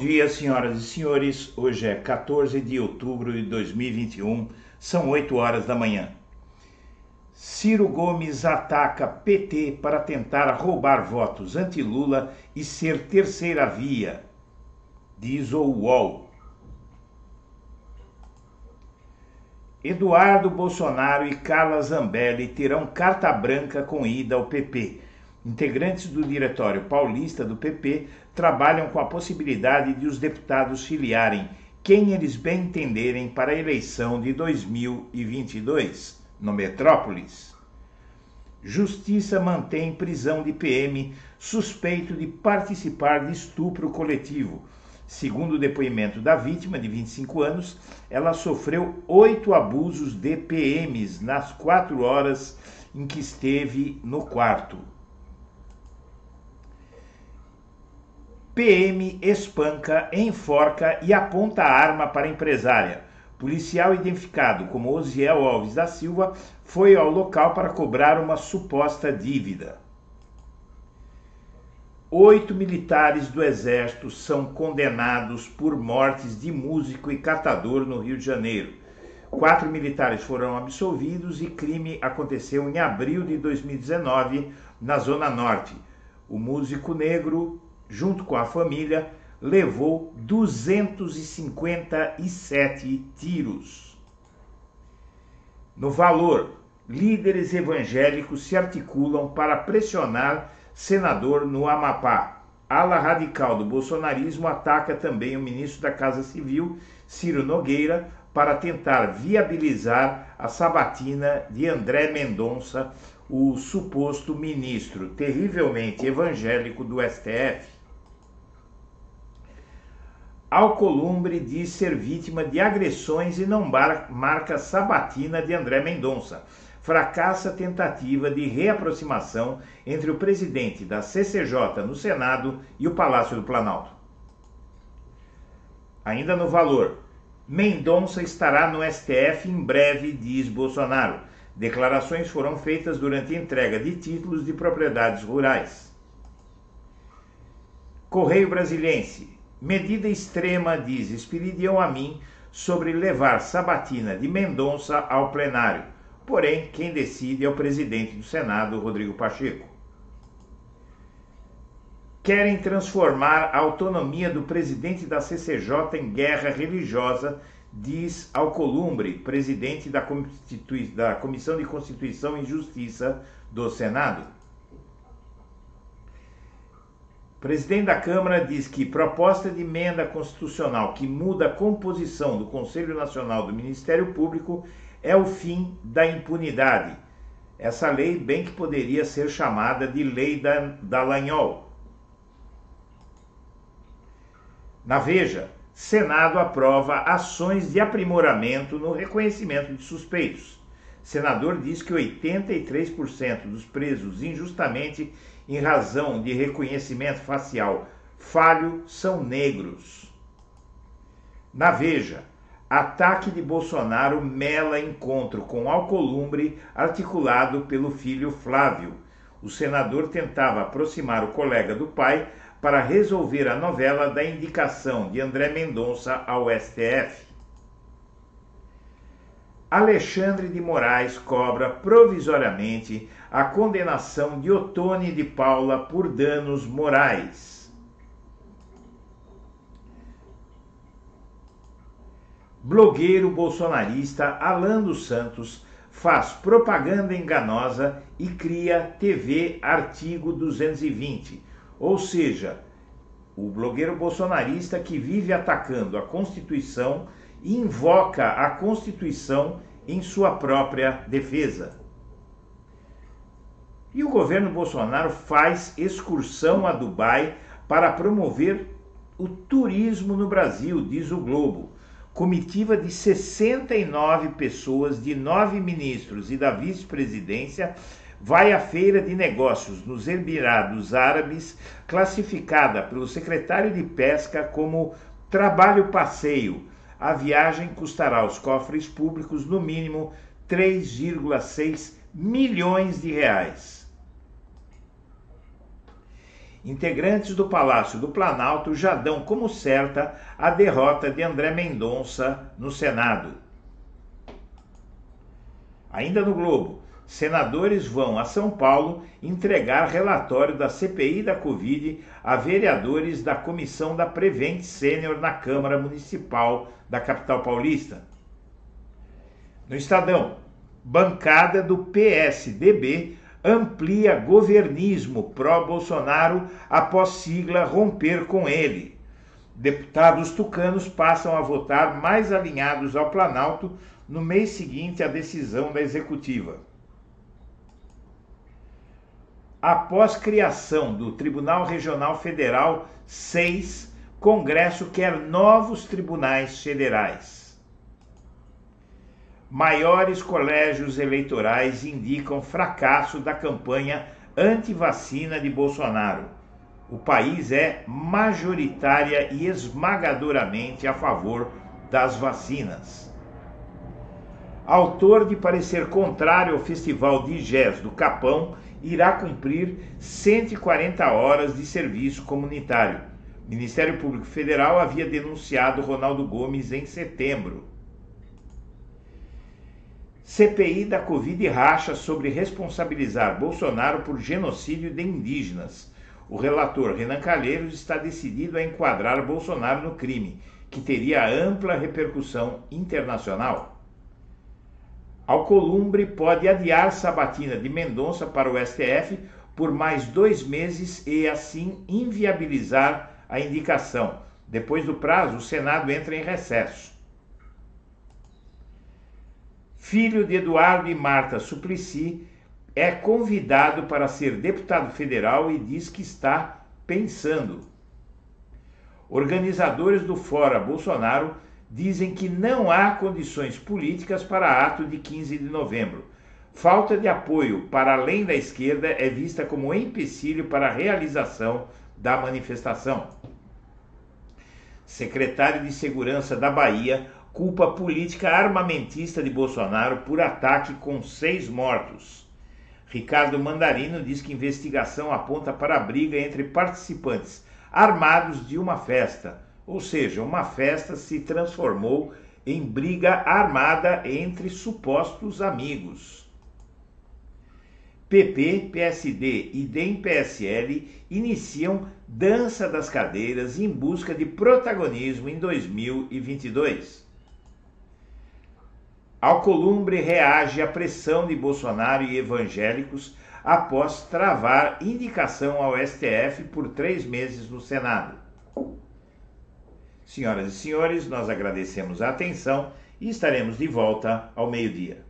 dia, senhoras e senhores. Hoje é 14 de outubro de 2021, são 8 horas da manhã. Ciro Gomes ataca PT para tentar roubar votos anti-Lula e ser terceira via, diz o UOL. Eduardo Bolsonaro e Carla Zambelli terão carta branca com ida ao PP Integrantes do Diretório Paulista do PP trabalham com a possibilidade de os deputados filiarem quem eles bem entenderem para a eleição de 2022 no Metrópolis. Justiça mantém prisão de PM suspeito de participar de estupro coletivo. Segundo o depoimento da vítima, de 25 anos, ela sofreu oito abusos de PMs nas quatro horas em que esteve no quarto. PM espanca, enforca e aponta a arma para a empresária. Policial identificado como Osiel Alves da Silva foi ao local para cobrar uma suposta dívida. Oito militares do Exército são condenados por mortes de músico e catador no Rio de Janeiro. Quatro militares foram absolvidos e crime aconteceu em abril de 2019 na Zona Norte. O músico negro junto com a família, levou 257 tiros. No valor, líderes evangélicos se articulam para pressionar senador no Amapá. Ala radical do bolsonarismo ataca também o ministro da Casa Civil, Ciro Nogueira, para tentar viabilizar a sabatina de André Mendonça, o suposto ministro terrivelmente evangélico do STF. Alcolumbre diz ser vítima de agressões e não marca sabatina de André Mendonça. Fracassa tentativa de reaproximação entre o presidente da CCJ no Senado e o Palácio do Planalto. Ainda no valor, Mendonça estará no STF em breve, diz Bolsonaro. Declarações foram feitas durante a entrega de títulos de propriedades rurais. Correio Brasiliense. Medida extrema, diz Espiridião a mim, sobre levar Sabatina de Mendonça ao plenário. Porém, quem decide é o presidente do Senado, Rodrigo Pacheco. Querem transformar a autonomia do presidente da CCJ em guerra religiosa, diz Alcolumbre, presidente da, da Comissão de Constituição e Justiça do Senado. O presidente da Câmara diz que proposta de emenda constitucional que muda a composição do Conselho Nacional do Ministério Público é o fim da impunidade. Essa lei bem que poderia ser chamada de Lei da Dallagnol. Na Veja, Senado aprova ações de aprimoramento no reconhecimento de suspeitos. Senador diz que 83% dos presos injustamente em razão de reconhecimento facial falho são negros. Na Veja, ataque de Bolsonaro mela encontro com Alcolumbre articulado pelo filho Flávio. O senador tentava aproximar o colega do pai para resolver a novela da indicação de André Mendonça ao STF. Alexandre de Moraes cobra provisoriamente a condenação de Otone de Paula por danos morais. Blogueiro bolsonarista Alan dos Santos faz propaganda enganosa e cria TV Artigo 220, ou seja, o blogueiro bolsonarista que vive atacando a Constituição e invoca a Constituição em sua própria defesa. E o governo Bolsonaro faz excursão a Dubai para promover o turismo no Brasil, diz o Globo. Comitiva de 69 pessoas, de nove ministros e da vice-presidência, vai à feira de negócios nos Emirados Árabes, classificada pelo secretário de Pesca como trabalho passeio, a viagem custará aos cofres públicos no mínimo 3,6 milhões de reais. integrantes do Palácio do Planalto já dão como certa a derrota de André Mendonça no Senado. Ainda no Globo, senadores vão a São Paulo entregar relatório da CPI da Covid a vereadores da comissão da Prevent Sênior na Câmara Municipal da capital paulista. No Estadão, bancada do PSDB amplia governismo pró-Bolsonaro após sigla romper com ele. Deputados tucanos passam a votar mais alinhados ao Planalto no mês seguinte à decisão da executiva. Após criação do Tribunal Regional Federal 6, Congresso quer novos tribunais federais. Maiores colégios eleitorais indicam fracasso da campanha anti-vacina de Bolsonaro. O país é majoritária e esmagadoramente a favor das vacinas. Autor de parecer contrário ao Festival de Jazz do Capão, irá cumprir 140 horas de serviço comunitário. O Ministério Público Federal havia denunciado Ronaldo Gomes em setembro. CPI da Covid racha sobre responsabilizar Bolsonaro por genocídio de indígenas. O relator Renan Calheiros está decidido a enquadrar Bolsonaro no crime, que teria ampla repercussão internacional. Alcolumbre pode adiar sabatina de Mendonça para o STF por mais dois meses e assim inviabilizar a indicação. Depois do prazo, o Senado entra em recesso filho de Eduardo e Marta Suplicy, é convidado para ser deputado federal e diz que está pensando. Organizadores do Fora Bolsonaro dizem que não há condições políticas para ato de 15 de novembro. Falta de apoio para além da esquerda é vista como empecilho para a realização da manifestação. Secretário de Segurança da Bahia culpa a política armamentista de Bolsonaro por ataque com seis mortos. Ricardo Mandarino diz que investigação aponta para a briga entre participantes armados de uma festa, ou seja, uma festa se transformou em briga armada entre supostos amigos. PP, PSD e DEM-PSL iniciam dança das cadeiras em busca de protagonismo em 2022. Alcolumbre reage à pressão de Bolsonaro e evangélicos após travar indicação ao STF por três meses no Senado. Senhoras e senhores, nós agradecemos a atenção e estaremos de volta ao meio-dia.